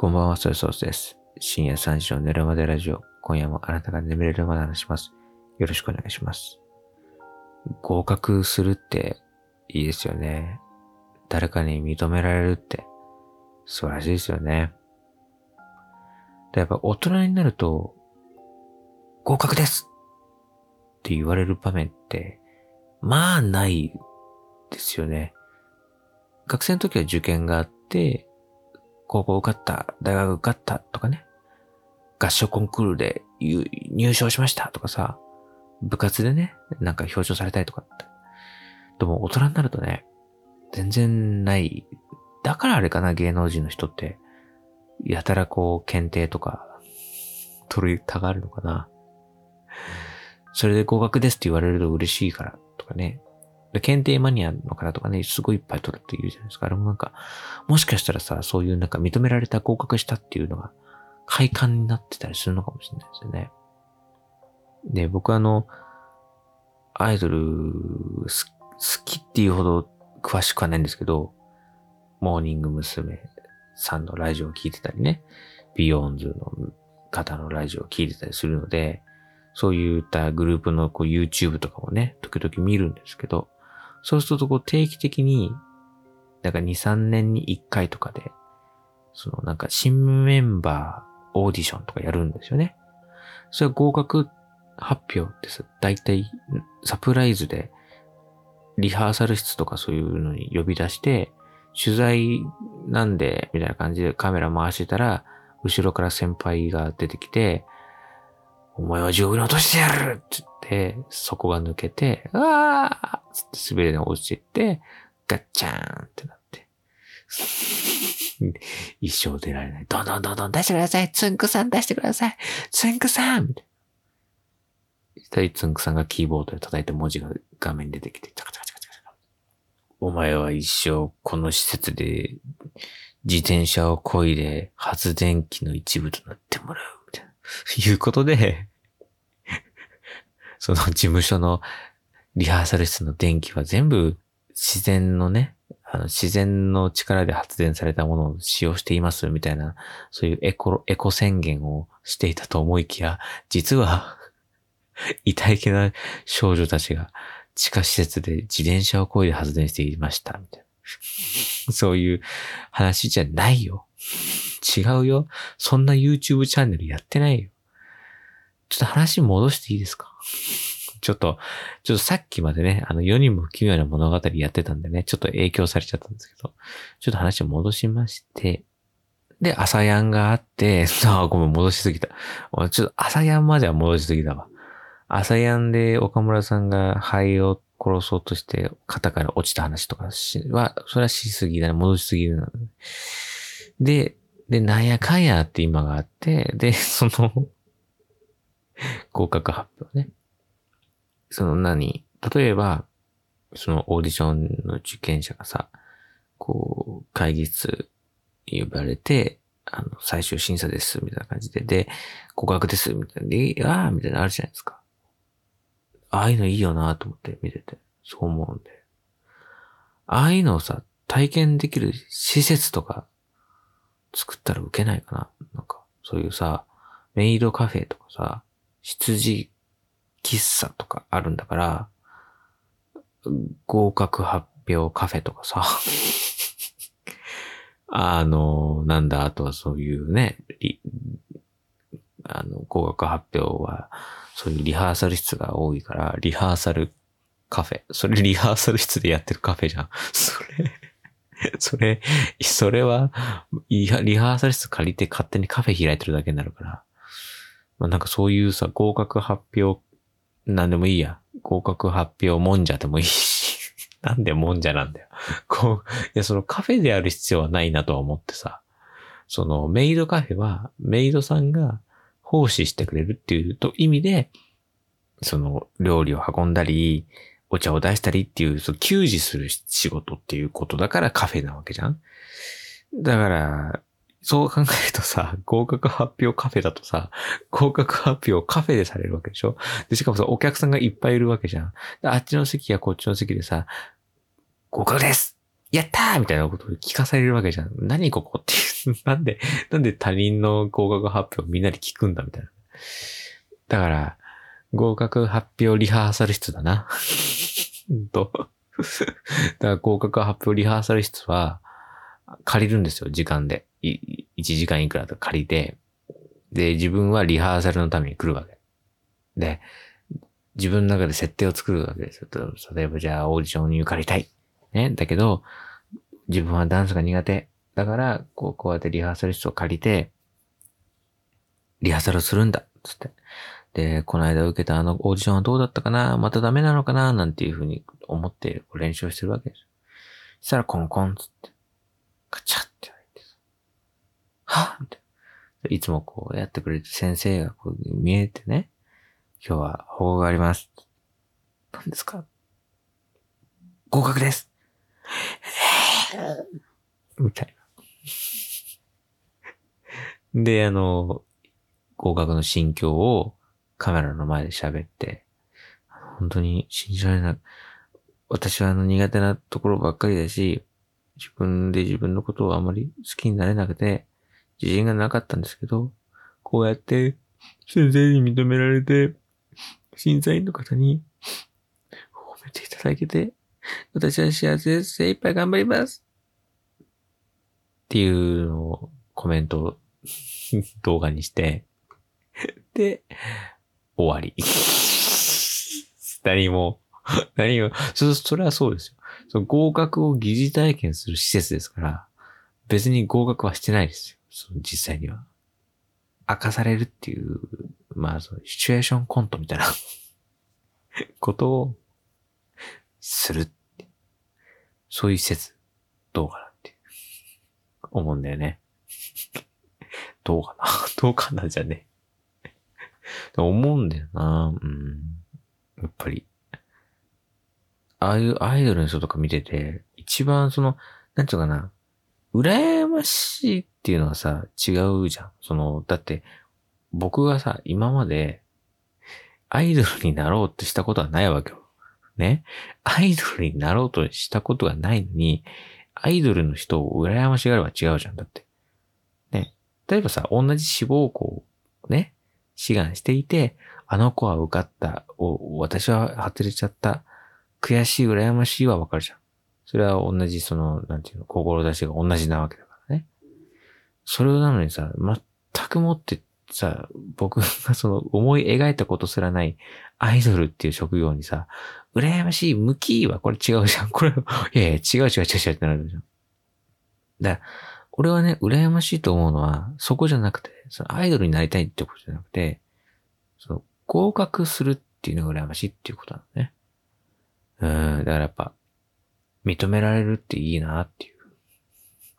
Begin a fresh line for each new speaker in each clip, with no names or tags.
こんばんは、ソイソースです。深夜3時の寝るまでラジオ。今夜もあなたが眠れるまで話します。よろしくお願いします。合格するっていいですよね。誰かに認められるって素晴らしいですよね。やっぱ大人になると、合格ですって言われる場面って、まあないですよね。学生の時は受験があって、高校受かった、大学受かったとかね、合唱コンクールで入賞しましたとかさ、部活でね、なんか表彰されたりとかって。でも大人になるとね、全然ない。だからあれかな、芸能人の人って、やたらこう、検定とか、取りたがるのかな。それで合格ですって言われると嬉しいからとかね。検定マニアの方とかね、すごいいっぱい取るって言うじゃないですか。あれもなんか、もしかしたらさ、そういうなんか認められた合格したっていうのが、快感になってたりするのかもしれないですよね。で、僕あの、アイドル好きっていうほど詳しくはないんですけど、モーニング娘。さんのラジオを聞いてたりね、ビヨーンズの方のラジオを聞いてたりするので、そういったグループのこう YouTube とかもね、時々見るんですけど、そうするとこう定期的に、なんか2、3年に1回とかで、そのなんか新メンバーオーディションとかやるんですよね。それは合格発表ってさ、大体サプライズでリハーサル室とかそういうのに呼び出して、取材なんで、みたいな感じでカメラ回してたら、後ろから先輩が出てきて、お前は地獄に落としてやるって言って、底が抜けて、うわーつって滑りで落ちていって、ガッチャーンってなって。一生出られない。どんどんどんどん出してくださいつんくさん出してくださいつんくさんみたいな。つんくさんがキーボードで叩いて文字が画面に出てきて、チャカチャカチャカチャカお前は一生この施設で自転車を漕いで発電機の一部となってもらう。みたいな。いうことで、その事務所のリハーサル室の電気は全部自然のね、あの自然の力で発電されたものを使用していますみたいな、そういうエコ、エコ宣言をしていたと思いきや、実は、痛いけな少女たちが地下施設で自転車を漕いで発電していました、みたいな。そういう話じゃないよ。違うよ。そんな YouTube チャンネルやってないよ。ちょっと話戻していいですか？ちょっと、ちょっとさっきまでね、あの世にも奇妙な物語やってたんでね、ちょっと影響されちゃったんですけど、ちょっと話を戻しまして、で、朝やんがあって、ああ、ごめん、戻しすぎた。ちょっと朝やんまでは戻しすぎたわ。朝やんで岡村さんが灰を殺そうとして肩から落ちた話とかは、それはしすぎだね。戻しすぎるな。で、で、なんやかんやって今があって、で、その、合格発表ね。その何？例えば、そのオーディションの受験者がさ、こう、会議室呼ばれて、あの、最終審査です、みたいな感じで、で、合格です、みたいな、で、ああ、みたいなあるじゃないですか。ああいうのいいよなと思って見てて、そう思うんで。ああいうのをさ、体験できる施設とか作ったら受けないかななんか、そういうさ、メイドカフェとかさ、羊喫茶とかあるんだから、合格発表カフェとかさ、あの、なんだ、あとはそういうね、あの、合格発表は、そういうリハーサル室が多いから、リハーサルカフェ。それリハーサル室でやってるカフェじゃん。それ、それ、それは、リハーサル室借りて勝手にカフェ開いてるだけになるから。まあなんかそういうさ、合格発表、なんでもいいや。合格発表もんじゃでもいいし。なんでもんじゃなんだよ。こう、いや、そのカフェでやる必要はないなとは思ってさ。そのメイドカフェは、メイドさんが奉仕してくれるっていうと意味で、その料理を運んだり、お茶を出したりっていう、その給仕する仕事っていうことだからカフェなわけじゃんだから、そう考えるとさ、合格発表カフェだとさ、合格発表カフェでされるわけでしょ？で、しかもさ、お客さんがいっぱいいるわけじゃん。あっちの席やこっちの席でさ、合格ですやったーみたいなことを聞かされるわけじゃん。何ここっていう なんで、なんで他人の合格発表をみんなで聞くんだみたいな。だから、合格発表リハーサル室だな。と。だから合格発表リハーサル室は借りるんですよ、時間で。1時間いくらとか借りて。で、自分はリハーサルのために来るわけ。で、自分の中で設定を作るわけですよ。例えばじゃあオーディションに受かりたい。ね。だけど、自分はダンスが苦手。だから、こう、こうやってリハーサル室を借りて、リハーサルをするんだ。つって。で、この間受けたあのオーディションはどうだったかな？またダメなのかな？なんていうふうに思って練習をしてるわけです。そしたらコンコンつって、カチャって言われて、はぁみたいな。いつもこうやってくれて先生がこう見えてね、今日は報告があります。何ですか？合格です みたいな。で、あの、合格の心境をカメラの前で喋って、本当に信じられない。私はあの苦手なところばっかりだし、自分で自分のことをあまり好きになれなくて、自信がなかったんですけど、こうやって先生に認められて、審査員の方に褒めていただけて、私は幸せです。精一杯頑張ります。っていうのをコメントを 動画にして、で、終わり。何も、何も、そ、それはそうですよ。その合格を疑似体験する施設ですから、別に合格はしてないですよ。その実際には。明かされるっていう、まあ、そのシチュエーションコントみたいなことをする。そういう施設、どうかなって思うんだよね。どうかなどうかなじゃね。思うんだよなうん。やっぱり。ああいうアイドルの人とか見てて、一番その、なんていうかな、羨ましいっていうのはさ、違うじゃん。その、だって、僕がさ、今まで、アイドルになろうとしたことはないわけよ。ね。アイドルになろうとしたことがないのに、アイドルの人を羨ましがれば違うじゃん。だって。ね。例えばさ、同じ志望校をね、志願していて、あの子は受かった、お私は外れちゃった、悔しい、羨ましいはわかるじゃん。それは同じ、その、なんていうの、志が同じなわけだからね。それなのにさ、全くもってさ、僕がその思い描いたことすらないアイドルっていう職業にさ、羨ましい、向きはこれ違うじゃん。これ、いやいや、違う違う違う違うってなるじゃん。だから、俺はね、羨ましいと思うのは、そこじゃなくて、そのアイドルになりたいってことじゃなくて、その合格するっていうのが羨ましいっていうことなのね。うん、だからやっぱ、認められるっていいなっていう、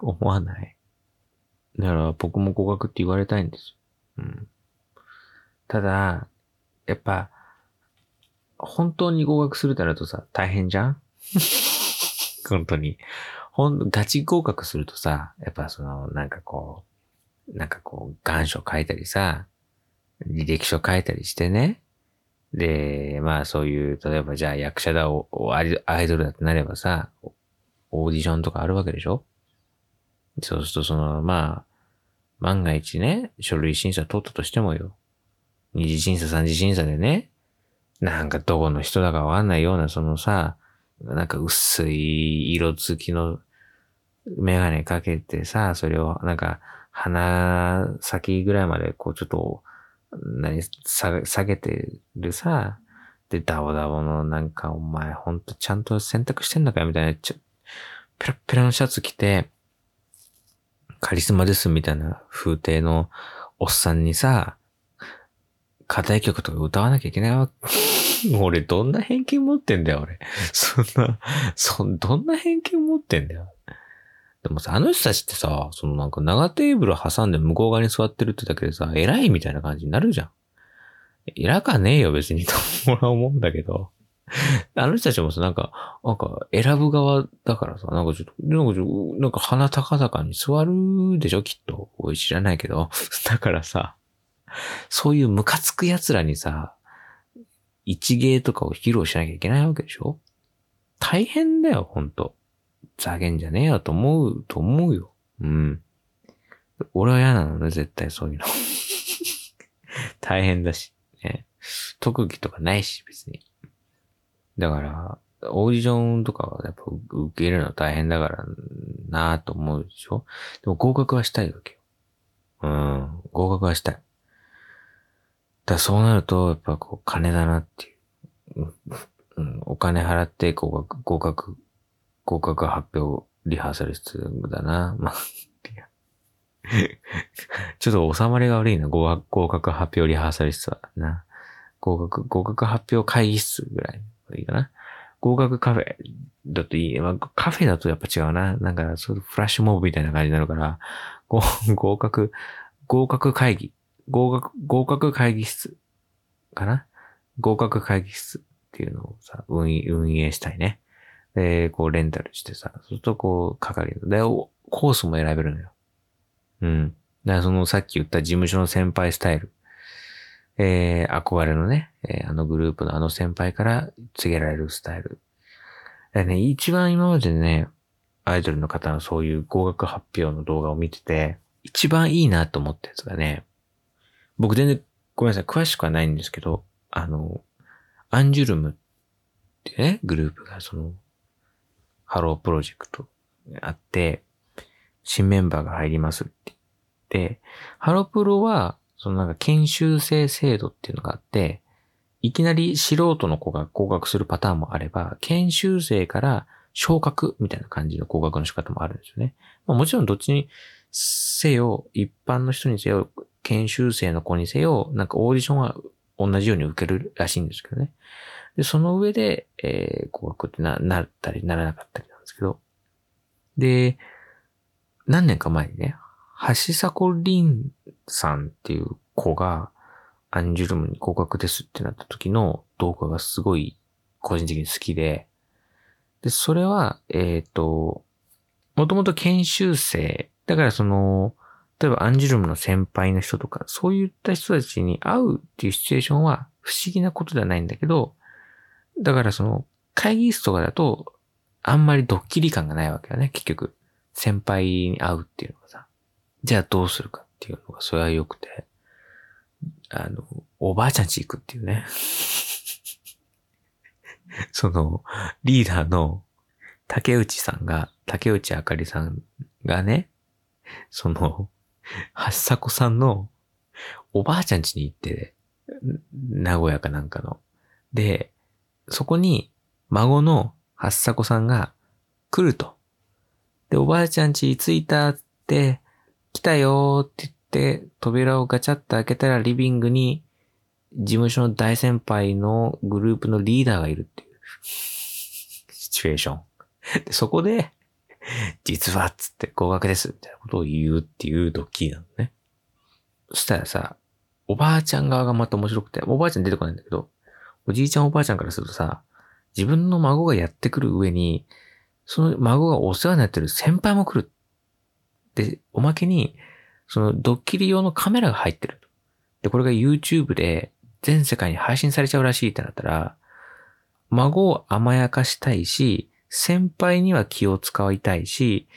思わない。だから僕も合格って言われたいんですよ。うん。ただ、やっぱ、本当に合格するってなるとさ、大変じゃん？本当に。ほん、ガチ合格するとさ、やっぱその、なんかこう、なんかこう、願書書いたりさ、履歴書書いたりしてね。で、まあそういう、例えばじゃあ役者だ、アイアイドルだってなればさ、オーディションとかあるわけでしょ？そうするとその、まあ、万が一ね、書類審査取ったとしてもよ。二次審査、三次審査でね、なんかどこの人だかわかんないような、そのさ、なんか薄い色付きのメガネかけてさ、それをなんか鼻先ぐらいまでこうちょっと、何、下げてるさ、で、ダボダボのなんかお前ほんとちゃんと洗濯してんのかよみたいな、ちょ、ペラッペラのシャツ着て、カリスマですみたいな風景のおっさんにさ、課題曲とか歌わなきゃいけないわ。俺どんな偏見持ってんだよ、俺。そんな、そん、どんな偏見持ってんだよ。でもさ、あの人たちってさ、そのなんか長テーブル挟んで向こう側に座ってるってだけでさ、偉いみたいな感じになるじゃん。偉かねえよ、別に と俺は思うんだけど。あの人たちもさ、なんか、なんか選ぶ側だからさ、なんかちょっと、なんかちょ、なんか鼻高々に座るでしょ、きっと。俺知らないけど。だからさ、そういうムカつく奴らにさ、一芸とかを披露しなきゃいけないわけでしょ？大変だよ、ほんと。ざげんじゃねえよと思う、と思うよ。うん。俺は嫌なのね、絶対そういうの。大変だし、ね。特技とかないし、別に。だから、オーディションとかはやっぱ受けるの大変だからなぁと思うでしょ？でも合格はしたいわけよ。うん、合格はしたい。だそうなると、やっぱこう、金だなっていう。うんうん、お金払って合格、合格、合格発表リハーサル室だな。まあ、ちょっと収まりが悪いな。合格発表リハーサル室はな。合格、合格発表会議室ぐらいいいかな。合格カフェだといい。まあ、カフェだとやっぱ違うな。なんか、そうフラッシュモブみたいな感じになるから、合合格、合格会議。合格、合格会議室かな合格会議室っていうのをさ、運営運営したいね。で、こうレンタルしてさ、そうするとこう、係で、コースも選べるのよ。うん。だからそのさっき言った事務所の先輩スタイル。えー、憧れのね、えーあのグループのあの先輩から告げられるスタイル。だね、一番今までね、アイドルの方のそういう合格発表の動画を見てて、一番いいなと思ったやつがね、僕全然ごめんなさい、詳しくはないんですけど、あの、アンジュルムってね、グループがその、ハロープロジェクトあって、新メンバーが入りますって言って、ハロプロは、そのなんか研修生制度っていうのがあって、いきなり素人の子が合格するパターンもあれば、研修生から昇格みたいな感じの合格の仕方もあるんですよね。まあ、もちろんどっちにせよ、一般の人にせよ、研修生の子にせよ、なんかオーディションは同じように受けるらしいんですけどね。で、その上で、えー、合格ってな、なったりならなかったりなんですけど。で、何年か前にね、橋迫凛さんっていう子が、アンジュルムに合格ですってなった時の動画がすごい個人的に好きで、で、それは、えっ、と、もともと研修生、だからその、例えばアンジュルムの先輩の人とか、そういった人たちに会うっていうシチュエーションは不思議なことではないんだけど、だからその、会議室とかだと、あんまりドッキリ感がないわけよね、結局。先輩に会うっていうのがさ。じゃあどうするかっていうのが、それは良くて、あの、おばあちゃん家行くっていうね。その、リーダーの竹内さんが、竹内あかりさんがね、その、はっさこさんのおばあちゃん家に行って、名古屋かなんかの。で、そこに孫のはっさこさんが来ると。で、おばあちゃん家着いたって、来たよーって言って、扉をガチャッと開けたらリビングに事務所の大先輩のグループのリーダーがいるっていうシチュエーション。で、そこで、実はっつって合格ですみたいなことを言うっていうドッキリなのね。そしたらさ、おばあちゃん側がまた面白くて、おばあちゃん出てこないんだけど、おじいちゃんおばあちゃんからするとさ、自分の孫がやってくる上に、その孫がお世話になってる先輩も来る。で、おまけに、そのドッキリ用のカメラが入ってる。で、これが YouTube で全世界に配信されちゃうらしいってなったら、孫を甘やかしたいし、先輩には気を使いたいし、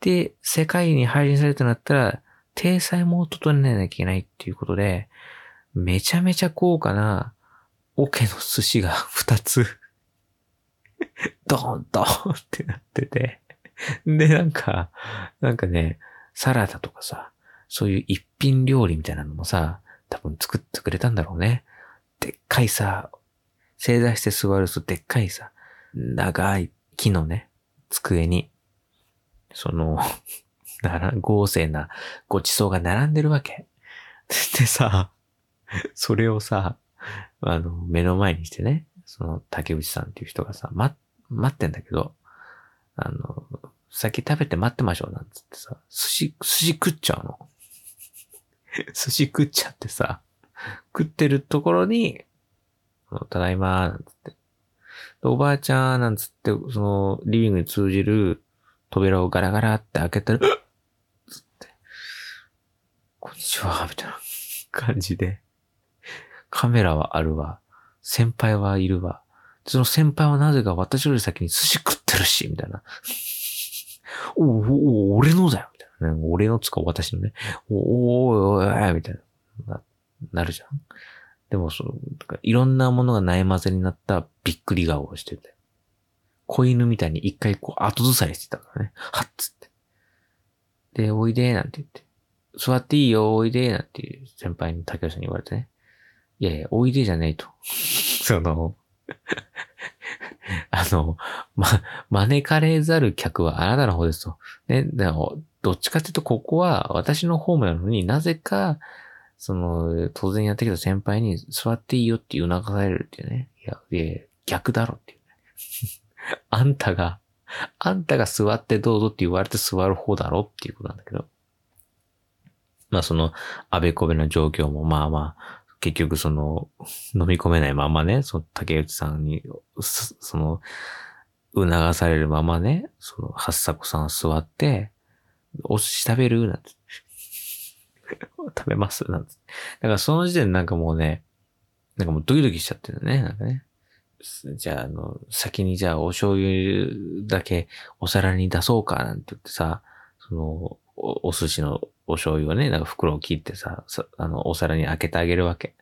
で、世界に配信されるとなったら、体裁も整えなきゃいけないっていうことで、めちゃめちゃ高価な、オケの寿司が 2つ、ドーンドーンってなってて、で、なんか、なんかね、サラダとかさ、そういう一品料理みたいなのもさ、多分作ってくれたんだろうね。でっかいさ、正座して座るとでっかいさ、長い木のね、机に、その、なら、豪勢なごちそうが並んでるわけ。でさ、それをさ、あの、目の前にしてね、その竹内さんっていう人がさ、ま、待ってんだけど、あの、先食べて待ってましょうなんつってさ、寿司、寿司食っちゃうの。寿司食っちゃってさ、食ってるところに、ただいまーなんつって。おばあちゃんなんつって、その、リビングに通じる扉をガラガラって開けたら、つって、こんにちは、みたいな感じで、カメラはあるわ、先輩はいるわ、その先輩はなぜか私より先に寿司食ってるし、みたいな。おおお俺のだよ、みたいな俺のつか私のね、おーおいおおみたいな、ななるじゃん。でもその、いろんなものがない混ぜになったびっくり顔をしてて。子犬みたいに一回こう後ずさりしてたからね。はっつって。で、おいでなんて言って。座っていいよ、おいでなんていう先輩に竹内さんに言われてね。いやいや、おいでじゃないと。その、あの、ま、招かれざる客はあなたの方ですと。ね、でも、どっちかっていうと、ここは私の方なのになぜか、その、当然やってきた先輩に座っていいよって促されるっていうね。いや、いや逆だろっていうね。あんたが、あんたが座ってどうぞって言われて座る方だろっていうことなんだけど。まあその、あべこべな状況もまあまあ、結局その、飲み込めないままね、その竹内さんに、その、促されるままね、その、八作さん座って、お寿司食べる？なんて。食べます？なんて。だからその時点でなんかもうね、なんかもうドキドキしちゃってるね、なんかね。じゃあ、あの、先にじゃあお醤油だけお皿に出そうかなんて言ってさ、その、おお寿司のお醤油をね、なんか袋を切ってさ、あの、お皿に開けてあげるわけ。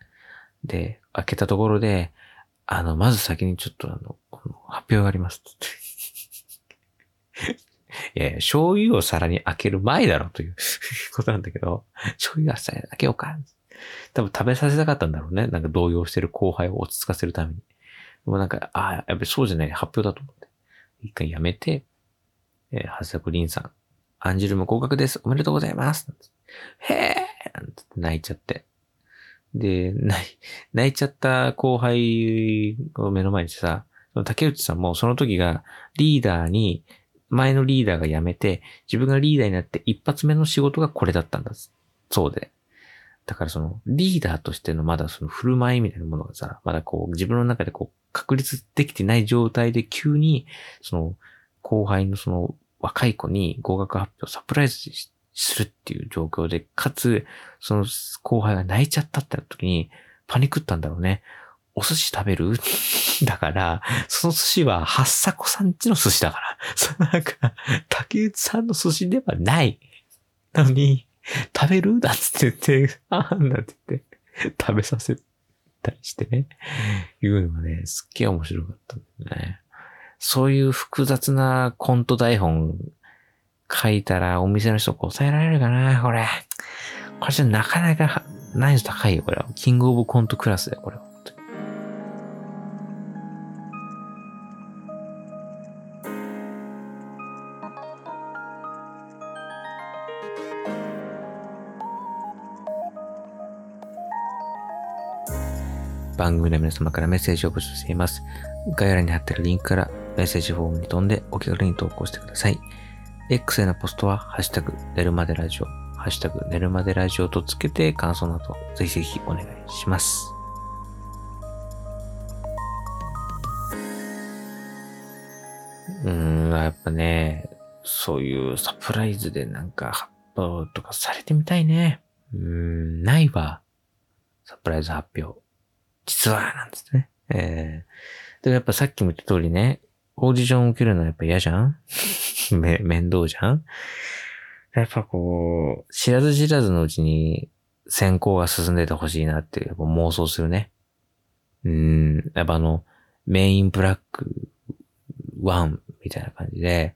で、開けたところで、あの、まず先にちょっとあの、発表があります。いやいや、醤油を皿に開ける前だろという ことなんだけど、醤油を皿に開けようか。多分食べさせたかったんだろうね。なんか動揺してる後輩を落ち着かせるために。でもなんか、ああ、やっぱりそうじゃない発表だと思って。一回やめて、えー、はずさくりんさん、アンジュルム合格です。おめでとうございます。へえ泣いちゃって。で、泣い、泣いちゃった後輩を目の前にしてさ、竹内さんもその時がリーダーに、前のリーダーが辞めて、自分がリーダーになって一発目の仕事がこれだったんだ。そうで。だからその、リーダーとしてのまだその振る舞いみたいなものがさ、まだこう自分の中でこう確立できてない状態で急に、その、後輩のその若い子に合格発表サプライズするっていう状況で、かつ、その後輩が泣いちゃったって時に、パニクったんだろうね。お寿司食べる？だから、その寿司は、八迫さんちの寿司だから。そのなんか、竹内さんの寿司ではない。なのに、食べる？だっつって言って、あーんだって言って、食べさせたりしてね。いうのがね、すっげえ面白かったんだよね。そういう複雑なコント台本書いたらお店の人答えられるかな？これ。これじゃなかなか難易度高いよ、これは。キングオブコントクラスだよ、これは。番組の皆様からメッセージを募集しています。概要欄に貼ってるリンクからメッセージフォームに飛んでお気軽に投稿してください。X へのポストは、ハッシュタグ、寝るまでラジオ、ハッシュタグ、寝るまでラジオとつけて感想など、ぜひぜひお願いします。うーん、やっぱね、そういうサプライズでなんか発表とかされてみたいね。うーん、ないわ。サプライズ発表。実は、なんつってね。えー、でもやっぱさっきも言った通りね、オーディション受けるのはやっぱ嫌じゃん？め、面倒じゃん？やっぱこう、知らず知らずのうちに選考が進んでてほしいなってやっぱ妄想するね。うん、やっぱあの、メインブラック1みたいな感じで、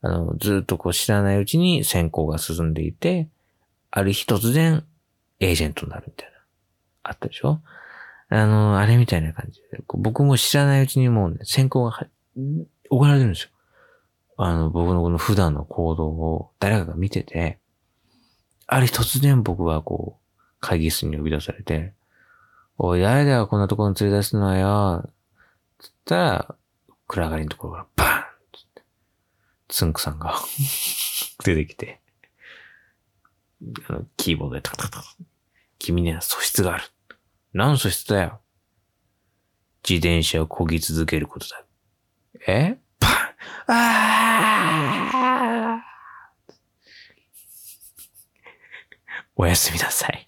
あの、ずっとこう知らないうちに選考が進んでいて、ある日突然エージェントになるみたいな。あったでしょ？あの、あれみたいな感じで、僕も知らないうちにもうね、選考が行われてるんですよ。あの、僕のこの普段の行動を誰かが見てて、ある日突然僕はこう、会議室に呼び出されて、おい、誰だよ、こんなところに連れ出すのよ。つったら、暗がりのところからバーンつって、つんくさんが 出てきて、あの、キーボードでタタタ君には素質がある。何の素質だよ。自転車を漕ぎ続けることだ。え？パンああおやすみなさい。